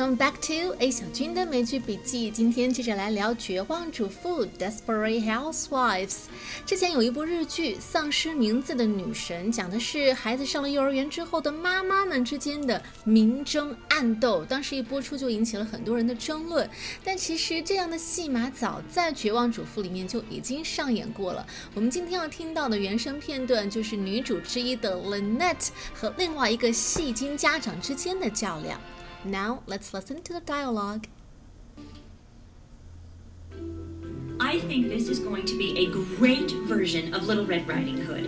Come back to A 小军的美剧笔记。今天接着来聊《绝望主妇》（Desperate Housewives）。之前有一部日剧《丧失名字的女神》，讲的是孩子上了幼儿园之后的妈妈们之间的明争暗斗。当时一播出就引起了很多人的争论。但其实这样的戏码早在《绝望主妇》里面就已经上演过了。我们今天要听到的原声片段就是女主之一的 Lynette 和另外一个戏精家长之间的较量。Now let's listen to the dialogue. I think this is going to be a great version of Little Red Riding Hood.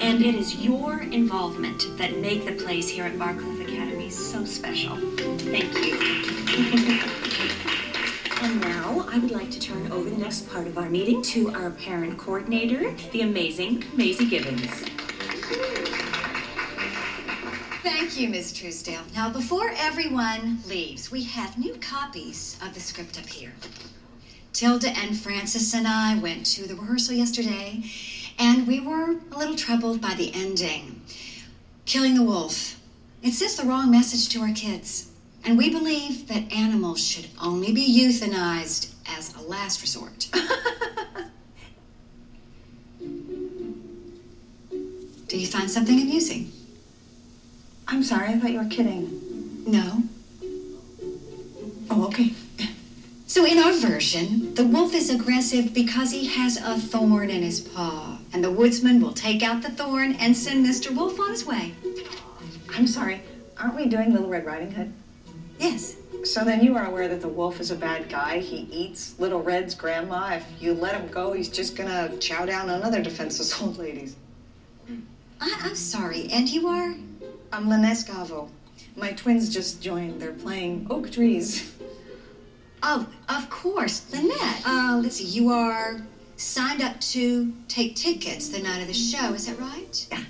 And it is your involvement that make the plays here at Barcliff Academy so special. Thank you. and now I would like to turn over the next part of our meeting to our parent coordinator, the amazing Maisie Gibbons. Thank you, Ms. Truesdale. Now, before everyone leaves, we have new copies of the script up here. Tilda and Francis and I went to the rehearsal yesterday, and we were a little troubled by the ending. Killing the wolf. It sends the wrong message to our kids. And we believe that animals should only be euthanized as a last resort. Do you find something amusing? I'm sorry, I thought you were kidding. No. Oh, okay. So, in our version, the wolf is aggressive because he has a thorn in his paw, and the woodsman will take out the thorn and send Mr. Wolf on his way. I'm sorry. Aren't we doing Little Red Riding Hood? Yes. So then you are aware that the wolf is a bad guy. He eats Little Red's grandma. If you let him go, he's just gonna chow down on other defenseless old ladies. I- I'm sorry, and you are? I'm Lynette Scavo. My twins just joined. They're playing Oak Trees. Oh, of course, Lynette. Uh, let's see, you are signed up to take tickets the night of the show, is that right? Yeah.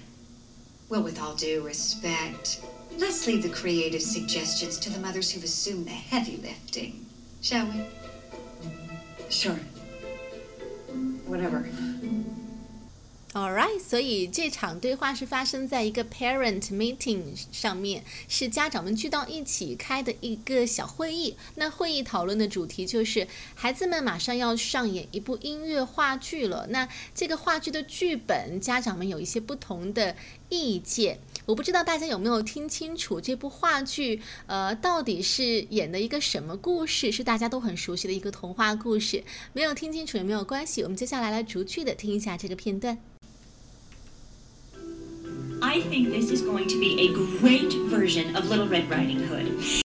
Well, with all due respect, let's leave the creative suggestions to the mothers who've assumed the heavy lifting, shall we? Sure. Whatever. All right，所以这场对话是发生在一个 parent meeting 上面，是家长们聚到一起开的一个小会议。那会议讨论的主题就是孩子们马上要上演一部音乐话剧了。那这个话剧的剧本，家长们有一些不同的意见。我不知道大家有没有听清楚这部话剧，呃，到底是演的一个什么故事？是大家都很熟悉的一个童话故事。没有听清楚也没有关系，我们接下来来逐句的听一下这个片段。I think this is going to be a great version of Little Red Riding Hood.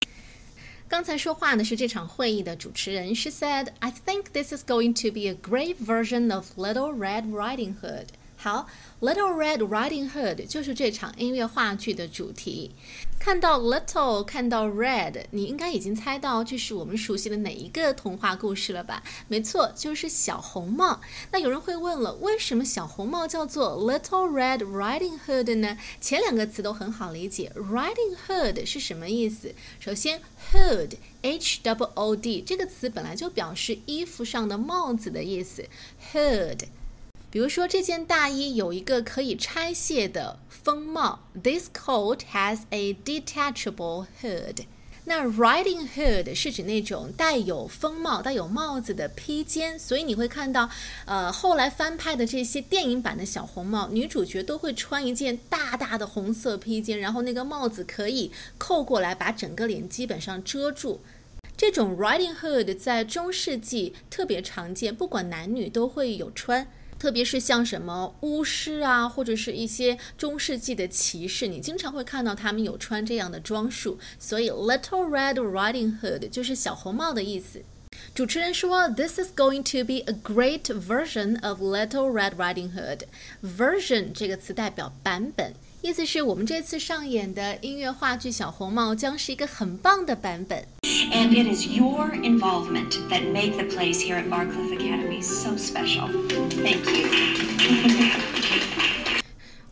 刚才说话的是这场会议的主持人。She said, "I think this is going to be a great version of Little Red Riding Hood." 好，Little Red Riding Hood 就是这场音乐话剧的主题。看到 little，看到 red，你应该已经猜到这是我们熟悉的哪一个童话故事了吧？没错，就是小红帽。那有人会问了，为什么小红帽叫做 Little Red Riding Hood 呢？前两个词都很好理解，Riding Hood 是什么意思？首先，hood，h w o d 这个词本来就表示衣服上的帽子的意思，hood。比如说，这件大衣有一个可以拆卸的风帽，This coat has a detachable hood。那 riding hood 是指那种带有风帽、带有帽子的披肩，所以你会看到，呃，后来翻拍的这些电影版的小红帽，女主角都会穿一件大大的红色披肩，然后那个帽子可以扣过来，把整个脸基本上遮住。这种 riding hood 在中世纪特别常见，不管男女都会有穿。特别是像什么巫师啊，或者是一些中世纪的骑士，你经常会看到他们有穿这样的装束。所以 Little Red Riding Hood 就是小红帽的意思。主持人说，This is going to be a great version of Little Red Riding Hood。Version 这个词代表版本，意思是我们这次上演的音乐话剧《小红帽》将是一个很棒的版本。 And it is your involvement that make the plays here at Barcliff Academy so special. Thank you.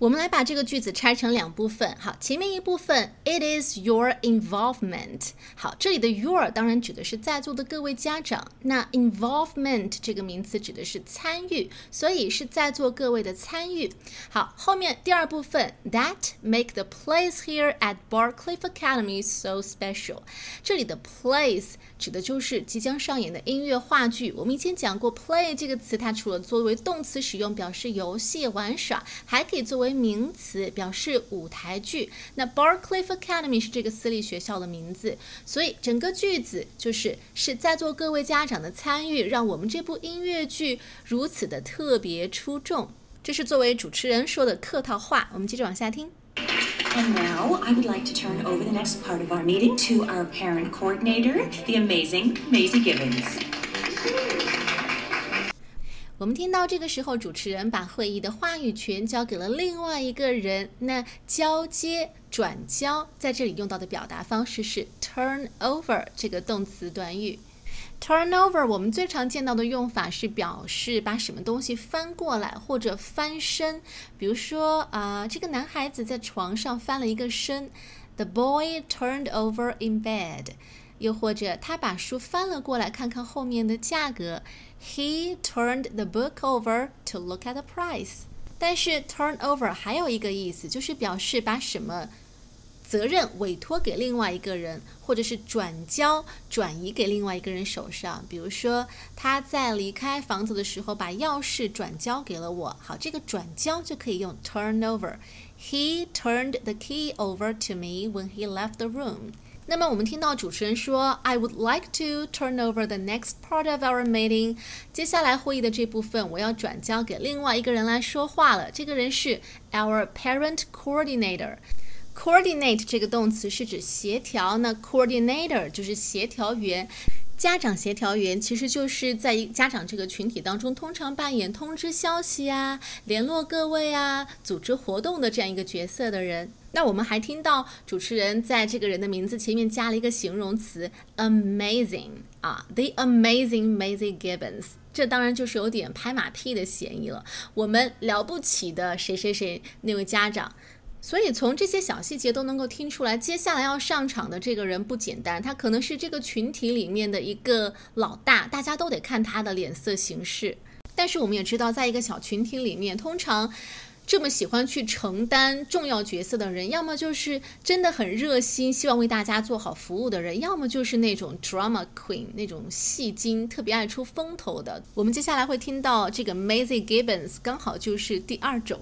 我们来把这个句子拆成两部分。好，前面一部分，It is your involvement。好，这里的 your 当然指的是在座的各位家长。那 involvement 这个名词指的是参与，所以是在座各位的参与。好，后面第二部分，That make the place here at Barcliff Academy so special。这里的 place 指的就是即将上演的音乐话剧。我们以前讲过，play 这个词，它除了作为动词使用，表示游戏玩耍，还可以作为名词表示舞台剧。那 Barcliff Academy 是这个私立学校的名字，所以整个句子就是是在座各位家长的参与，让我们这部音乐剧如此的特别出众。这是作为主持人说的客套话。我们接着往下听。And now I would like to turn over the next part of our meeting to our parent coordinator, the amazing Maisie Gibbons. 我们听到这个时候，主持人把会议的话语权交给了另外一个人。那交接、转交，在这里用到的表达方式是 turn over 这个动词短语。turn over 我们最常见到的用法是表示把什么东西翻过来或者翻身。比如说啊、这个男孩子在床上翻了一个身，the boy turned over in bed。又或者他把书翻了过来，看看后面的价格。He turned the book over to look at the price。但是 turn over 还有一个意思，就是表示把什么责任委托给另外一个人，或者是转交、转移给另外一个人手上。比如说，他在离开房子的时候，把钥匙转交给了我。好，这个转交就可以用 turn over。He turned the key over to me when he left the room。那么我们听到主持人说，I would like to turn over the next part of our meeting。接下来会议的这部分，我要转交给另外一个人来说话了。这个人是 our parent coordinator。coordinate 这个动词是指协调，那 coordinator 就是协调员。家长协调员其实就是在家长这个群体当中，通常扮演通知消息啊、联络各位啊、组织活动的这样一个角色的人。那我们还听到主持人在这个人的名字前面加了一个形容词 amazing 啊，the amazing Maisie Gibbons，这当然就是有点拍马屁的嫌疑了。我们了不起的谁谁谁那位家长。所以从这些小细节都能够听出来，接下来要上场的这个人不简单，他可能是这个群体里面的一个老大，大家都得看他的脸色行事。但是我们也知道，在一个小群体里面，通常这么喜欢去承担重要角色的人，要么就是真的很热心，希望为大家做好服务的人，要么就是那种 drama queen 那种戏精，特别爱出风头的。我们接下来会听到这个 Maisie Gibbons，刚好就是第二种。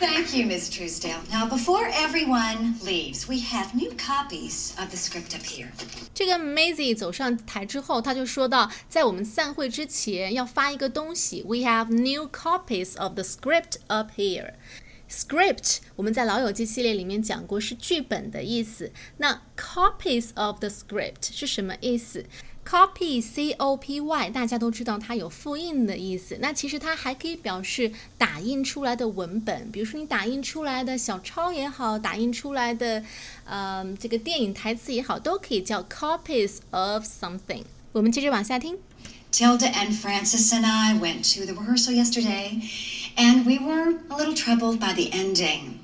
Thank you, Miss Truesdale. Now, before everyone leaves, we have new copies of the script up here. 这个 Maisie 走上台之后，他就说到，在我们散会之前要发一个东西。We have new copies of the script up here. Script 我们在老友记系列里面讲过是剧本的意思。那 copies of the script 是什么意思 ？Copy, C O P Y，大家都知道它有复印的意思。那其实它还可以表示打印出来的文本，比如说你打印出来的小抄也好，打印出来的，呃，这个电影台词也好，都可以叫 copies of something。我们接着往下听。 Tilda and Francis and I went to the rehearsal yesterday, and we were a little troubled by the ending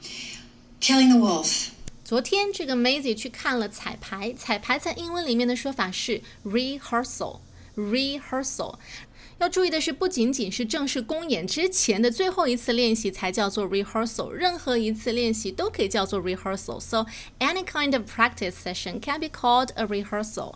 killing the wolf. 昨天这个 Maisie 去看了彩排，彩排在英文里面的说法是 rehearsal，rehearsal。要注意的是，不仅仅是正式公演之前的最后一次练习才叫做 rehearsal，任何一次练习都可以叫做 rehearsal。So any kind of practice session can be called a rehearsal.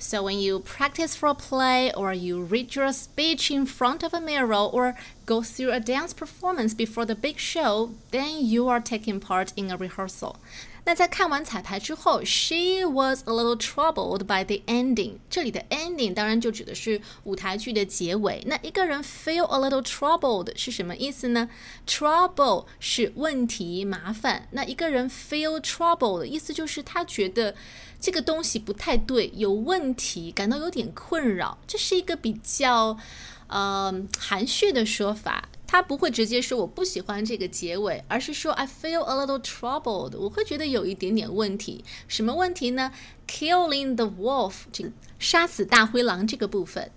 So when you practice for a play or you read your speech in front of a mirror or go through a dance performance before the big show, then you are taking part in a rehearsal. 那在看完彩排之后，she was a little troubled by the ending。这里的 ending 当然就指的是舞台剧的结尾。那一个人 feel a little troubled 是什么意思呢？Trouble 是问题、麻烦。那一个人 feel troubled 意思就是他觉得这个东西不太对，有问题，感到有点困扰。这是一个比较呃含蓄的说法。他不会直接说我不喜欢这个结尾，而是说 I feel a little troubled，我会觉得有一点点问题。什么问题呢？Killing the wolf，这个杀死大灰狼这个部分。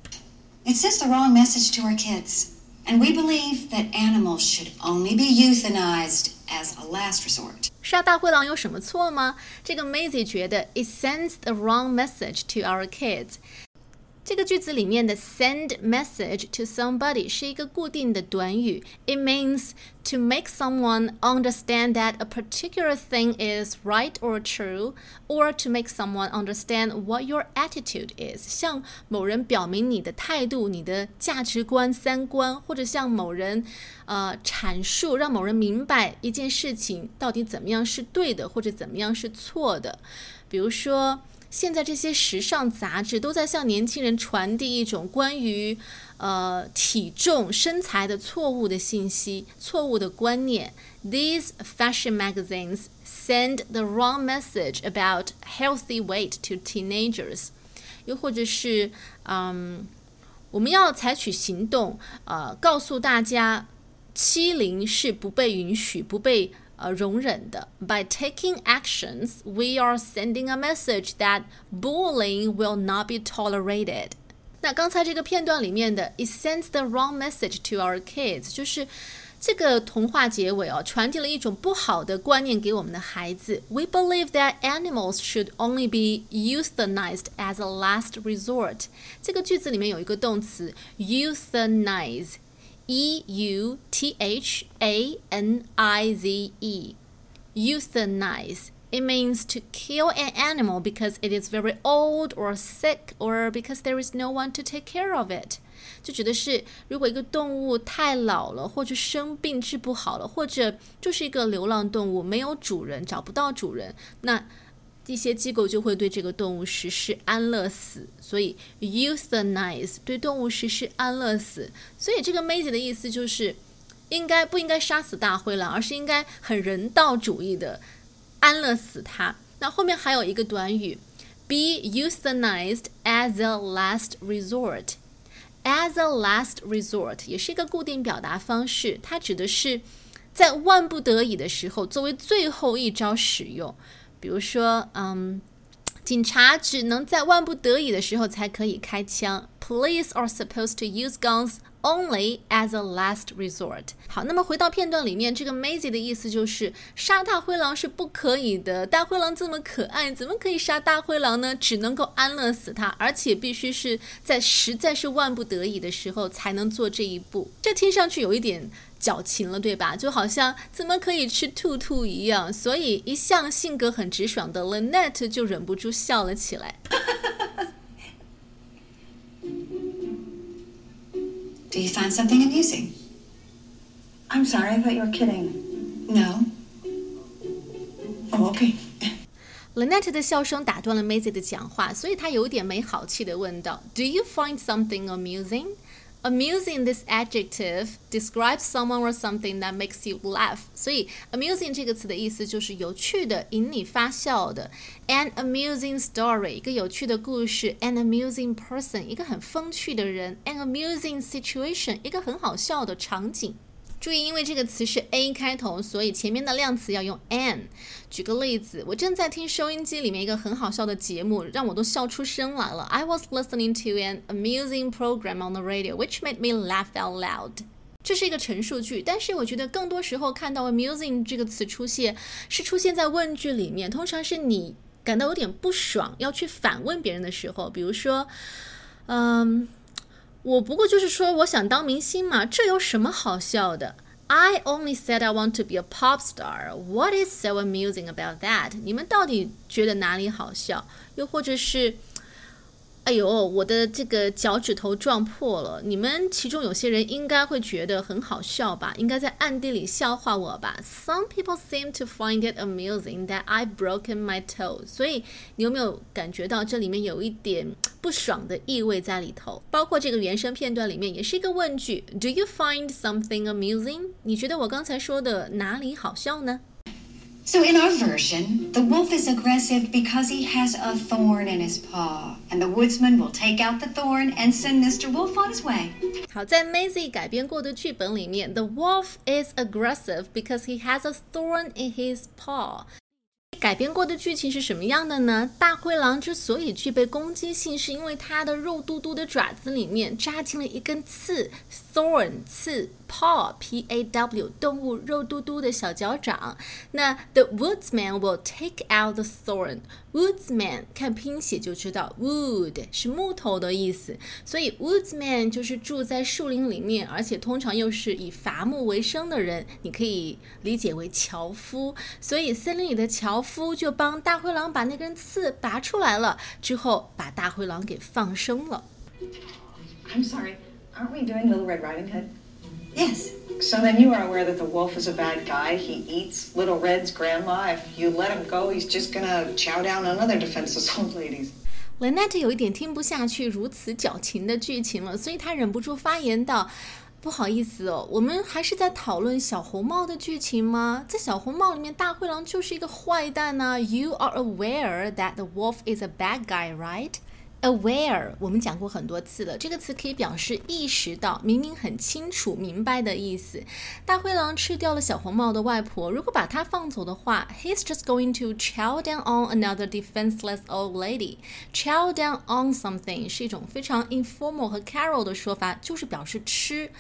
It sends the wrong message to our kids. And we believe that animals should only be euthanized as a last resort. 杀大灰狼有什么错吗？这个 Maisie 觉得 it sends the wrong message to our kids。 这个句子里面的 send message to somebody 是一个固定的短语，it means to make someone understand that a particular thing is right or true, or to make someone understand what your attitude is，向某人表明你的态度、你的价值观、三观，或者向某人呃阐述，让某人明白一件事情到底怎么样是对的，或者怎么样是错的。比如说。 现在这些时尚杂志都在向年轻人传递一种关于呃体重、身材的错误的信息、错误的观念。These fashion magazines send the wrong message about healthy weight to teenagers。又或者是嗯，我们要采取行动，呃，告诉大家欺凌是不被允许、不被。呃容忍的。By taking actions, we are sending a message that bullying will not be tolerated. 那刚才这个片段里面的 "It sends the wrong message to our kids"，就是这个童话结尾哦，传递了一种不好的观念给我们的孩子。We believe that animals should only be euthanized as a last resort。这个句子里面有一个动词 euthanize。 E U T H A N I Z E. Euthanize. It means to kill an animal because it is very old or sick or because there is no one to take care of it. 就指的是，如果一个动物太老了，或者生病治不好了，或者就是一个流浪动物，没有主人，找不到主人，那 一些机构就会对这个动物实施安乐死，所以 euthanize 对动物实施安乐死。所以这个 Maisy 的意思就是，应该不应该杀死大灰狼，而是应该很人道主义的安乐死它。那后面还有一个短语，be euthanized as a last resort。as a last resort 也是一个固定表达方式，它指的是在万不得已的时候作为最后一招使用。比如说，嗯，警察只能在万不得已的时候才可以开枪。Police are supposed to use guns only as a last resort。好，那么回到片段里面，这个 Maisy 的意思就是杀大灰狼是不可以的。大灰狼这么可爱，怎么可以杀大灰狼呢？只能够安乐死它，而且必须是在实在是万不得已的时候才能做这一步。这听上去有一点。矫情了，对吧？就好像怎么可以吃兔兔一样，所以一向性格很直爽的 Lynette 就忍不住笑了起来。Do you find something amusing? I'm sorry, I thought you were kidding. No. Oh, okay. Lynette 的笑声打断了 Maisie 的讲话，所以她有点没好气的问道：“Do you find something amusing？” Amusing this adjective describes someone or something that makes you laugh。所以，amusing 这个词的意思就是有趣的、引你发笑的。An amusing story，一个有趣的故事。An amusing person，一个很风趣的人。An amusing situation，一个很好笑的场景。 注意，因为这个词是 a 开头，所以前面的量词要用 an。举个例子，我正在听收音机里面一个很好笑的节目，让我都笑出声来了。I was listening to an amusing program on the radio, which made me laugh out loud。这是一个陈述句，但是我觉得更多时候看到 amusing 这个词出现，是出现在问句里面，通常是你感到有点不爽，要去反问别人的时候，比如说，嗯。我不过就是说，我想当明星嘛，这有什么好笑的？I only said I want to be a pop star. What is so amusing about that？你们到底觉得哪里好笑？又或者是？哎呦，我的这个脚趾头撞破了。你们其中有些人应该会觉得很好笑吧？应该在暗地里笑话我吧？Some people seem to find it amusing that I've broken my toe。所以你有没有感觉到这里面有一点不爽的意味在里头？包括这个原声片段里面也是一个问句：Do you find something amusing？你觉得我刚才说的哪里好笑呢 ？So, in our version, the wolf is aggressive because he has a thorn in his paw, and the woodsman will take out the thorn and send Mr. Wolf on his way. 好，在 Maisie 改编过的剧本里面，the wolf is aggressive because he has a thorn in his paw。 改编过的剧情是什么样的呢？大灰狼之所以具备攻击性，是因为它的肉嘟嘟的爪子里面扎进了一根刺，thorn 刺。 Paw p a w 动物肉嘟嘟的小脚掌。那 the woodsman will take out the thorn。woodsman 看拼写就知道，wood 是木头的意思，所以 woodsman 就是住在树林里面，而且通常又是以伐木为生的人，你可以理解为樵夫。所以森林里的樵夫就帮大灰狼把那根刺拔出来了，之后把大灰狼给放生了。I'm sorry, aren't we doing Little Red Riding Hood? Yes. So then you are aware that the wolf is a bad guy. He eats Little Red's grandma. If you let him go, he's just gonna chow down on other defenseless old ladies. Lynette 有一点听不下去如此矫情的剧情了，所以她忍不住发言道：“不好意思哦，我们还是在讨论小红帽的剧情吗？在小红帽里面，大灰狼就是一个坏蛋呢、啊。You are aware that the wolf is a bad guy, right？” Aware，我们讲过很多次了，这个词可以表示意识到、明明很清楚、明白的意思。大灰狼吃掉了小红帽的外婆，如果把它放走的话，He's just going to chow down on another defenseless old lady. Chow down on something 是一种非常 informal 和 Carol 的说法，就是表示吃。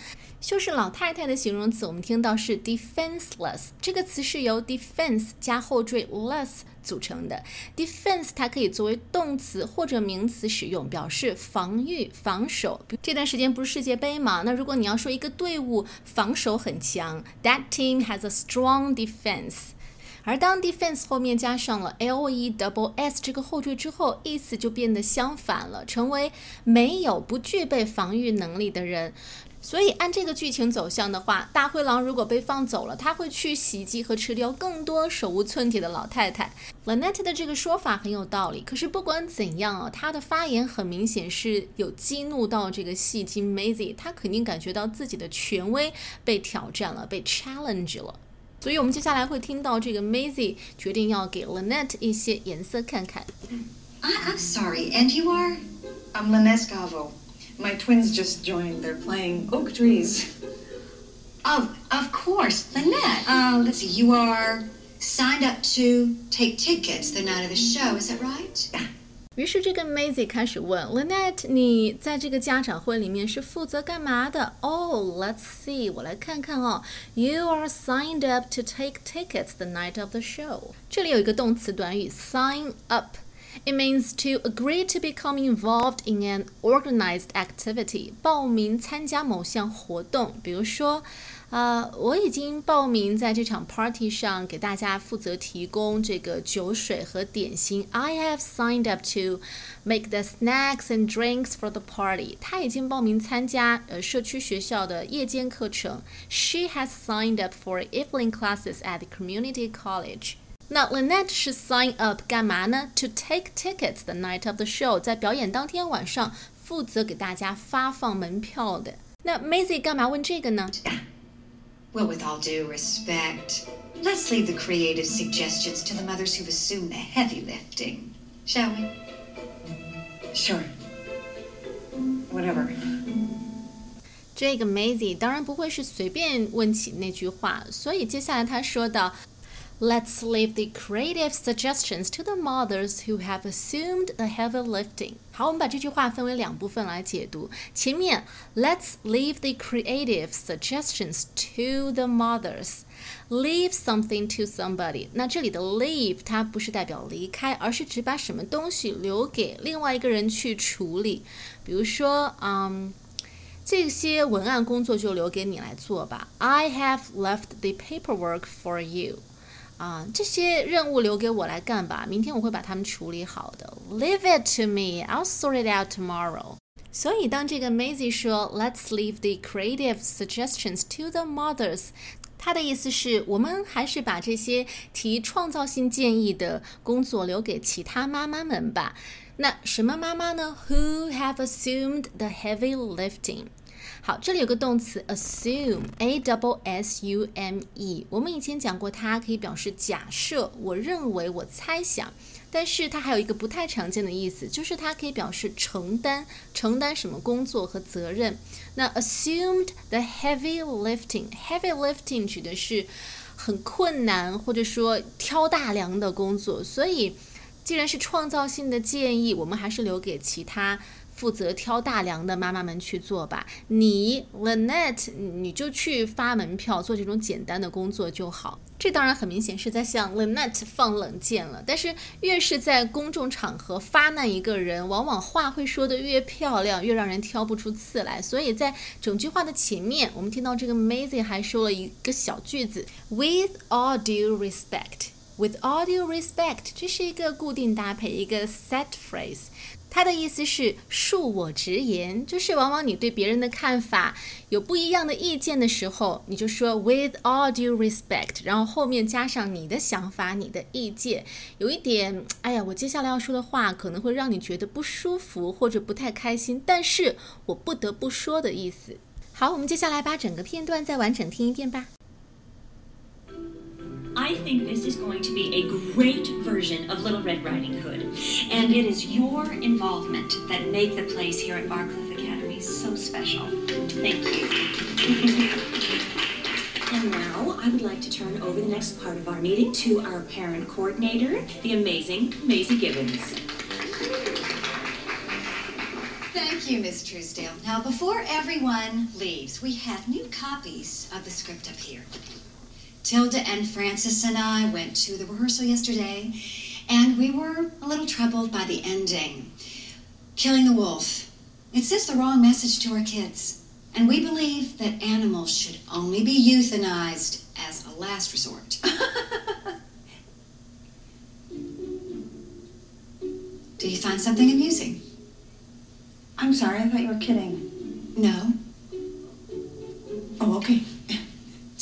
修饰老太太的形容词，我们听到是 defenseless，这个词是由 defense 加后缀 less。组成的 defense，它可以作为动词或者名词使用，表示防御、防守。这段时间不是世界杯嘛？那如果你要说一个队伍防守很强，that team has a strong defense。而当 defense 后面加上了 l e double s 这个后缀之后，意思就变得相反了，成为没有、不具备防御能力的人。所以按这个剧情走向的话，大灰狼如果被放走了，他会去袭击和吃掉更多手无寸铁的老太太。Lanette 的这个说法很有道理。可是不管怎样啊，他的发言很明显是有激怒到这个戏精 Maisie，他肯定感觉到自己的权威被挑战了，被 challenge 了。所以我们接下来会听到这个 Maisie 决定要给 Lanette 一些颜色看看。I, I'm sorry, and you are? I'm Linnes Gavo. My twins just joined. They're playing Oak Trees. Oh, of course, Lynette. Uh, let's see, you are signed up to take tickets the night of the show, is that right? 于是这个 Maisie 开始问 Lynette：“ 你在这个家长会里面是负责干嘛的？” Oh, let's see，我来看看哦。You are signed up to take tickets the night of the show。这里有一个动词短语 sign up。 it means to agree to become involved in an organized activity，报名参加某项活动。比如说，啊、呃，我已经报名在这场 party 上给大家负责提供这个酒水和点心。I have signed up to make the snacks and drinks for the party。他已经报名参加呃社区学校的夜间课程。She has signed up for evening classes at the community college。 那 Lynette 是 sign up 干嘛呢？To take tickets the night of the show，在表演当天晚上负责给大家发放门票的。那 Maisie 干嘛问这个呢？Well, with all due respect, let's leave the creative suggestions to the mothers who've assumed the heavy lifting, shall we? Sure. Whatever. 这个 Maisie 当然不会是随便问起那句话，所以接下来他说到。 Let's leave the creative suggestions to the mothers who have assumed the heavy lifting. 好，我们把这句话分为两部分来解读。前面 Let's leave the creative suggestions to the mothers. Leave something to somebody. 那这里的 leave 它不是代表离开，而是指把什么东西留给另外一个人去处理。比如说，嗯。这些文案工作就留给你来做吧。I have left the paperwork for you. 啊，这些任务留给我来干吧，明天我会把它们处理好的。Leave it to me, I'll sort it out tomorrow。所以当这个 Maisie 说 Let's leave the creative suggestions to the mothers，他的意思是我们还是把这些提创造性建议的工作留给其他妈妈们吧。那什么妈妈呢？Who have assumed the heavy lifting？好，这里有个动词 assume，a double s u m e。我们以前讲过，它可以表示假设、我认为、我猜想。但是它还有一个不太常见的意思，就是它可以表示承担、承担什么工作和责任。那 assumed the heavy lifting，heavy lifting 指的是。很困难，或者说挑大梁的工作。所以，既然是创造性的建议，我们还是留给其他。负责挑大梁的妈妈们去做吧，你 Lynette 你就去发门票做这种简单的工作就好。这当然很明显是在向 Lynette 放冷箭了。但是越是在公众场合发难一个人，往往话会说得越漂亮，越让人挑不出刺来。所以在整句话的前面，我们听到这个 Maisie 还说了一个小句子：With all due respect，With all due respect，这是一个固定搭配，一个 set phrase。他的意思是恕我直言，就是往往你对别人的看法有不一样的意见的时候，你就说 with all due respect，然后后面加上你的想法、你的意见，有一点，哎呀，我接下来要说的话可能会让你觉得不舒服或者不太开心，但是我不得不说的意思。好，我们接下来把整个片段再完整听一遍吧。I think this is going to be a great version of Little Red Riding Hood. And it is your involvement that make the place here at Barcliff Academy so special. Thank you. and now I would like to turn over the next part of our meeting to our parent coordinator, the amazing Maisie Gibbons. Thank you, Miss Truesdale. Now, before everyone leaves, we have new copies of the script up here. Tilda and Francis and I went to the rehearsal yesterday, and we were a little troubled by the ending. Killing the wolf. It sends the wrong message to our kids. And we believe that animals should only be euthanized as a last resort. Do you find something amusing? I'm sorry, I thought you were kidding. No. Oh, okay.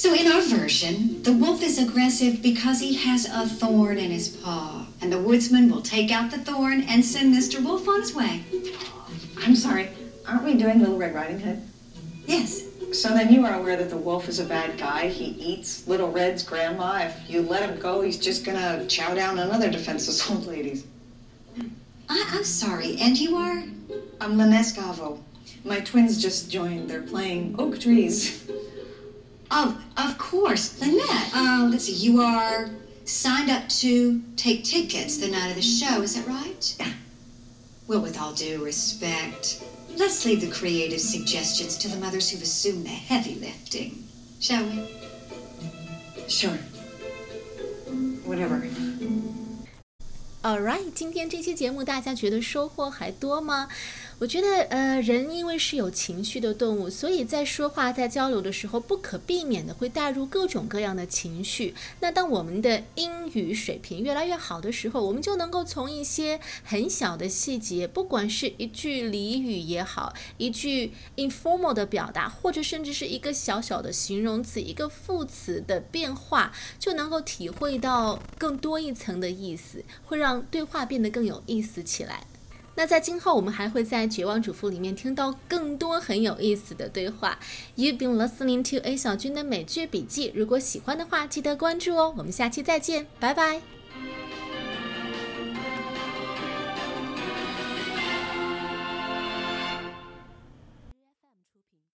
So in our version, the wolf is aggressive because he has a thorn in his paw. And the woodsman will take out the thorn and send Mr. Wolf on his way. I'm sorry, aren't we doing Little Red Riding Hood? Yes. So then you are aware that the wolf is a bad guy. He eats Little Red's grandma. If you let him go, he's just gonna chow down on other defenseless old ladies. I, I'm sorry. And you are? I'm Lynette Scavo. My twins just joined. They're playing Oak Trees. Oh, of course. Lynette. Uh, let's see. You are signed up to take tickets the night of the show. Is that right? Yeah. Well, with all due respect, let's leave the creative suggestions to the mothers who've assumed the heavy lifting. Shall we? Sure. Whatever. Alright，今天这期节目大家觉得收获还多吗？ 我觉得，呃，人因为是有情绪的动物，所以在说话、在交流的时候，不可避免的会带入各种各样的情绪。那当我们的英语水平越来越好的时候，我们就能够从一些很小的细节，不管是一句俚语也好，一句 informal 的表达，或者甚至是一个小小的形容词、一个副词的变化，就能够体会到更多一层的意思，会让对话变得更有意思起来。那在今后，我们还会在《绝望主妇》里面听到更多很有意思的对话。You've been listening to A 小军的美剧笔记。如果喜欢的话，记得关注哦。我们下期再见，拜拜。